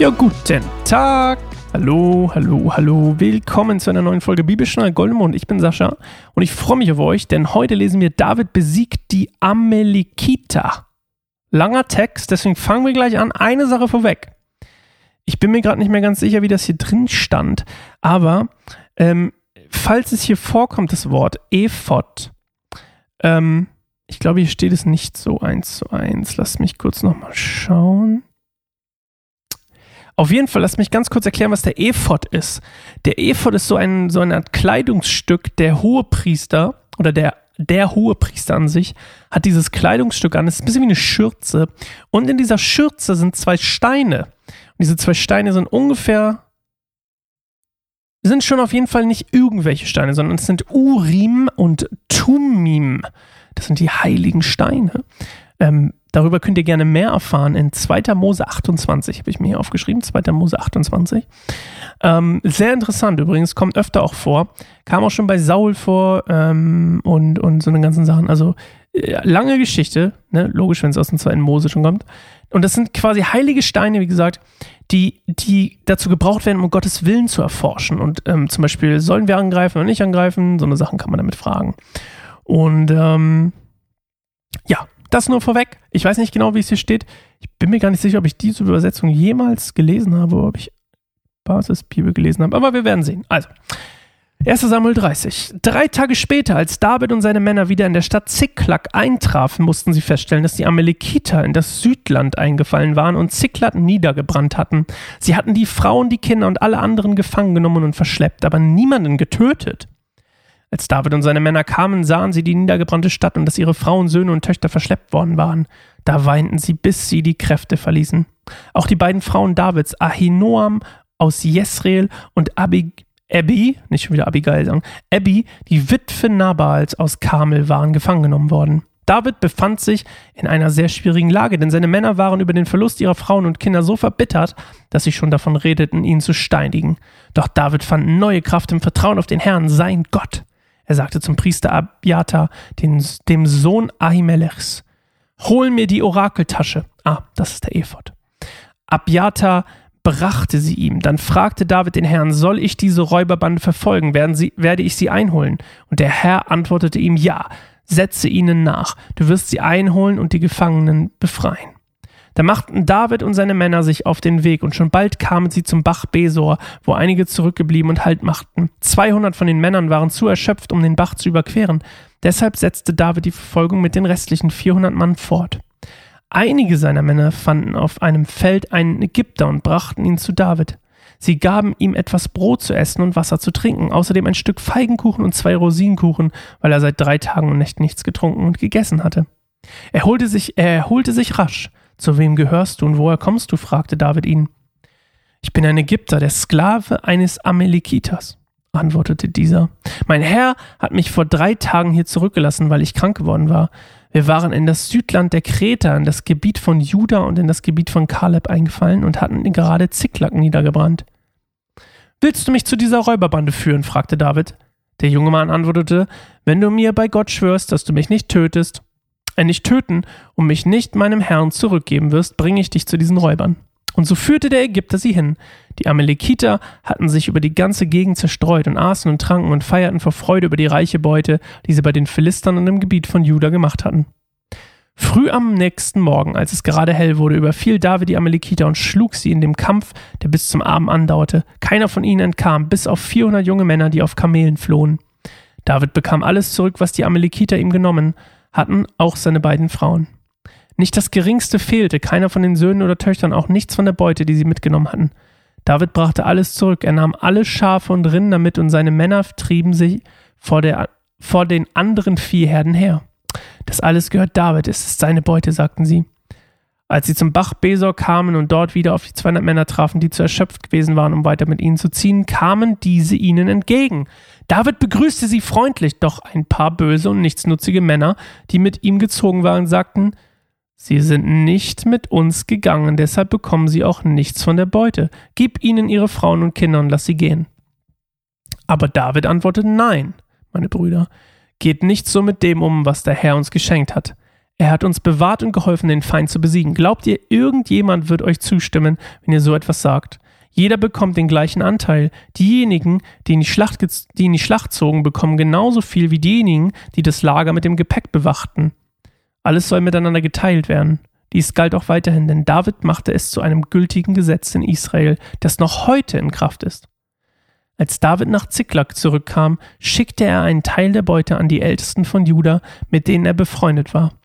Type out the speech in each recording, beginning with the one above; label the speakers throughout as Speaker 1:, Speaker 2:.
Speaker 1: Ja, guten Tag. Hallo, hallo, hallo. Willkommen zu einer neuen Folge Bibelschnall Goldemond. Ich bin Sascha und ich freue mich auf euch, denn heute lesen wir David besiegt die Amalekiter. Langer Text, deswegen fangen wir gleich an. Eine Sache vorweg. Ich bin mir gerade nicht mehr ganz sicher, wie das hier drin stand, aber ähm, falls es hier vorkommt, das Wort Ephod, ähm, ich glaube, hier steht es nicht so eins zu eins. Lasst mich kurz nochmal schauen. Auf jeden Fall, lasst mich ganz kurz erklären, was der Ephod ist. Der Ephod ist so ein, so eine Art Kleidungsstück. Der Hohepriester oder der, der Hohepriester an sich hat dieses Kleidungsstück an. Es ist ein bisschen wie eine Schürze. Und in dieser Schürze sind zwei Steine. Und diese zwei Steine sind ungefähr sind schon auf jeden Fall nicht irgendwelche Steine, sondern es sind Urim und Tumim. Das sind die heiligen Steine. Ähm, darüber könnt ihr gerne mehr erfahren in 2. Mose 28, habe ich mir hier aufgeschrieben, 2. Mose 28. Ähm, sehr interessant übrigens, kommt öfter auch vor. Kam auch schon bei Saul vor ähm, und, und so eine ganzen Sachen. Also äh, lange Geschichte, ne? logisch, wenn es aus dem 2. Mose schon kommt. Und das sind quasi heilige Steine, wie gesagt, die, die dazu gebraucht werden, um Gottes Willen zu erforschen. Und ähm, zum Beispiel, sollen wir angreifen oder nicht angreifen? So eine Sachen kann man damit fragen. Und ähm, ja, das nur vorweg. Ich weiß nicht genau, wie es hier steht. Ich bin mir gar nicht sicher, ob ich diese Übersetzung jemals gelesen habe oder ob ich Basisbibel gelesen habe. Aber wir werden sehen. Also, 1 Samuel 30. Drei Tage später, als David und seine Männer wieder in der Stadt Ziklag eintrafen, mussten sie feststellen, dass die Amalekiter in das Südland eingefallen waren und Ziklag niedergebrannt hatten. Sie hatten die Frauen, die Kinder und alle anderen gefangen genommen und verschleppt, aber niemanden getötet. Als David und seine Männer kamen, sahen sie die niedergebrannte Stadt und dass ihre Frauen, Söhne und Töchter verschleppt worden waren. Da weinten sie, bis sie die Kräfte verließen. Auch die beiden Frauen Davids, Ahinoam aus Jesreel und Abi, Abby, nicht schon wieder Abigail sagen, Abby, die Witwe Nabals aus Karmel, waren gefangen genommen worden. David befand sich in einer sehr schwierigen Lage, denn seine Männer waren über den Verlust ihrer Frauen und Kinder so verbittert, dass sie schon davon redeten, ihn zu steinigen. Doch David fand neue Kraft im Vertrauen auf den Herrn, sein Gott. Er sagte zum Priester Abiatar, den, dem Sohn Ahimelechs, hol mir die Orakeltasche. Ah, das ist der Ephod. Abiatar brachte sie ihm. Dann fragte David den Herrn, soll ich diese Räuberbande verfolgen? Werden sie, werde ich sie einholen? Und der Herr antwortete ihm, ja, setze ihnen nach. Du wirst sie einholen und die Gefangenen befreien. Da machten David und seine Männer sich auf den Weg und schon bald kamen sie zum Bach Besor, wo einige zurückgeblieben und Halt machten. 200 von den Männern waren zu erschöpft, um den Bach zu überqueren. Deshalb setzte David die Verfolgung mit den restlichen 400 Mann fort. Einige seiner Männer fanden auf einem Feld einen Ägypter und brachten ihn zu David. Sie gaben ihm etwas Brot zu essen und Wasser zu trinken, außerdem ein Stück Feigenkuchen und zwei Rosinenkuchen, weil er seit drei Tagen und Nächten nichts getrunken und gegessen hatte. Er, holte sich, er erholte sich rasch. Zu wem gehörst du und woher kommst du? fragte David ihn. Ich bin ein Ägypter, der Sklave eines Amalekiters, antwortete dieser. Mein Herr hat mich vor drei Tagen hier zurückgelassen, weil ich krank geworden war. Wir waren in das Südland der Kreter, in das Gebiet von Juda und in das Gebiet von Kaleb eingefallen und hatten gerade Ziklag niedergebrannt. Willst du mich zu dieser Räuberbande führen? fragte David. Der junge Mann antwortete, wenn du mir bei Gott schwörst, dass du mich nicht tötest, nicht töten und mich nicht meinem Herrn zurückgeben wirst, bringe ich dich zu diesen Räubern. Und so führte der Ägypter sie hin. Die Amalekiter hatten sich über die ganze Gegend zerstreut und aßen und tranken und feierten vor Freude über die reiche Beute, die sie bei den Philistern und im Gebiet von Juda gemacht hatten. Früh am nächsten Morgen, als es gerade hell wurde, überfiel David die Amalekiter und schlug sie in dem Kampf, der bis zum Abend andauerte. Keiner von ihnen entkam, bis auf 400 junge Männer, die auf Kamelen flohen. David bekam alles zurück, was die Amalekiter ihm genommen hatten auch seine beiden Frauen. Nicht das geringste fehlte, keiner von den Söhnen oder Töchtern, auch nichts von der Beute, die sie mitgenommen hatten. David brachte alles zurück, er nahm alle Schafe und Rinder mit und seine Männer trieben sie vor, der, vor den anderen Viehherden her. Das alles gehört David, es ist seine Beute, sagten sie. Als sie zum Bach Besor kamen und dort wieder auf die 200 Männer trafen, die zu erschöpft gewesen waren, um weiter mit ihnen zu ziehen, kamen diese ihnen entgegen. David begrüßte sie freundlich, doch ein paar böse und nichtsnutzige Männer, die mit ihm gezogen waren, sagten, Sie sind nicht mit uns gegangen, deshalb bekommen sie auch nichts von der Beute. Gib ihnen ihre Frauen und Kinder und lass sie gehen. Aber David antwortete, nein, meine Brüder, geht nicht so mit dem um, was der Herr uns geschenkt hat. Er hat uns bewahrt und geholfen, den Feind zu besiegen. Glaubt ihr, irgendjemand wird euch zustimmen, wenn ihr so etwas sagt? Jeder bekommt den gleichen Anteil. Diejenigen, die in die, Schlacht, die in die Schlacht zogen, bekommen genauso viel wie diejenigen, die das Lager mit dem Gepäck bewachten. Alles soll miteinander geteilt werden. Dies galt auch weiterhin, denn David machte es zu einem gültigen Gesetz in Israel, das noch heute in Kraft ist. Als David nach Ziklag zurückkam, schickte er einen Teil der Beute an die Ältesten von Juda, mit denen er befreundet war.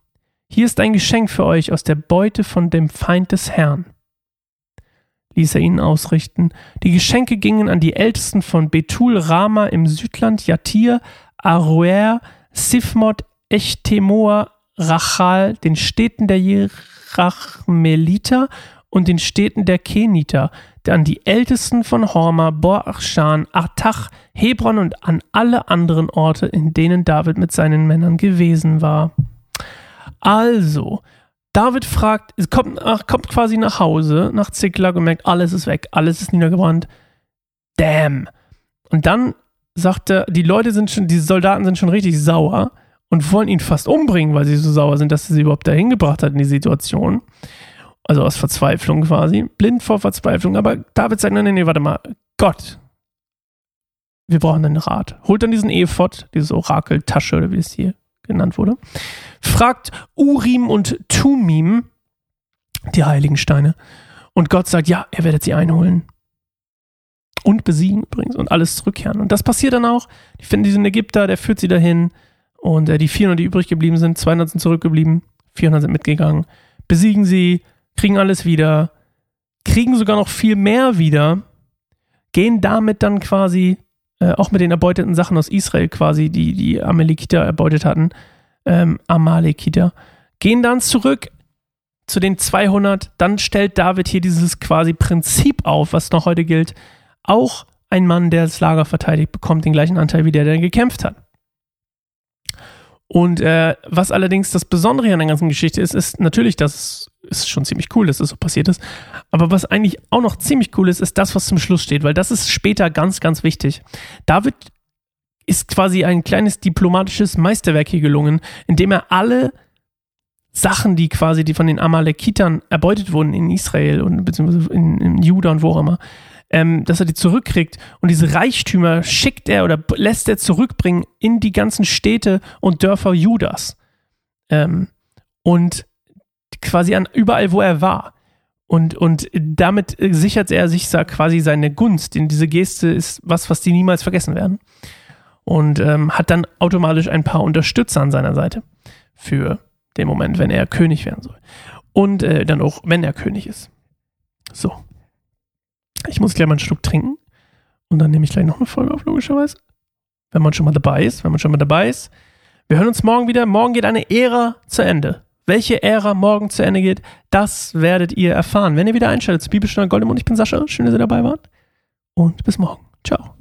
Speaker 1: Hier ist ein Geschenk für euch aus der Beute von dem Feind des Herrn. Ließ er ihnen ausrichten. Die Geschenke gingen an die Ältesten von Betul Rama im Südland, Jatir, Aroer, Sifmot, Echtemoa, Rachal, den Städten der Jerachmeliter und den Städten der Keniter, an die Ältesten von Horma, Borachan, Artach, Hebron und an alle anderen Orte, in denen David mit seinen Männern gewesen war. Also, David fragt, kommt, kommt quasi nach Hause, nach Ziklag und merkt, alles ist weg, alles ist niedergebrannt. Damn. Und dann sagt er, die Leute sind schon, die Soldaten sind schon richtig sauer und wollen ihn fast umbringen, weil sie so sauer sind, dass er sie überhaupt dahin gebracht hat in die Situation. Also aus Verzweiflung quasi. Blind vor Verzweiflung. Aber David sagt, nein, nein, nee, warte mal. Gott, wir brauchen einen Rat. Holt dann diesen Ephod, diese Orakeltasche oder wie es hier genannt wurde. Fragt Urim und Tumim, die heiligen Steine. Und Gott sagt, ja, er werdet sie einholen. Und besiegen übrigens und alles zurückkehren. Und das passiert dann auch. Die finden diesen Ägypter, der führt sie dahin. Und äh, die 400, die übrig geblieben sind, 200 sind zurückgeblieben, 400 sind mitgegangen. Besiegen sie, kriegen alles wieder, kriegen sogar noch viel mehr wieder, gehen damit dann quasi, äh, auch mit den erbeuteten Sachen aus Israel quasi, die die Amalekiter erbeutet hatten, ähm, Amalekiter, gehen dann zurück zu den 200, dann stellt David hier dieses quasi Prinzip auf, was noch heute gilt, auch ein Mann, der das Lager verteidigt, bekommt den gleichen Anteil wie der, der gekämpft hat. Und äh, was allerdings das Besondere an der ganzen Geschichte ist, ist natürlich, dass es schon ziemlich cool, dass das so passiert ist. Aber was eigentlich auch noch ziemlich cool ist, ist das, was zum Schluss steht, weil das ist später ganz, ganz wichtig. David ist quasi ein kleines diplomatisches Meisterwerk hier gelungen, indem er alle Sachen, die quasi die von den Amalekitern erbeutet wurden in Israel und beziehungsweise in, in Juda und wo auch immer, ähm, dass er die zurückkriegt und diese Reichtümer schickt er oder lässt er zurückbringen in die ganzen Städte und Dörfer Judas. Ähm, und quasi an überall, wo er war. Und, und damit sichert er sich quasi seine Gunst. Denn diese Geste ist was, was die niemals vergessen werden. Und ähm, hat dann automatisch ein paar Unterstützer an seiner Seite für den Moment, wenn er König werden soll. Und äh, dann auch, wenn er König ist. So. Ich muss gleich mal einen Schluck trinken. Und dann nehme ich gleich noch eine Folge auf, logischerweise. Wenn man schon mal dabei ist, wenn man schon mal dabei ist. Wir hören uns morgen wieder. Morgen geht eine Ära zu Ende. Welche Ära morgen zu Ende geht, das werdet ihr erfahren, wenn ihr wieder einschaltet zu Bibelstunde Goldemund. Ich bin Sascha. Schön, dass ihr dabei wart. Und bis morgen. Ciao.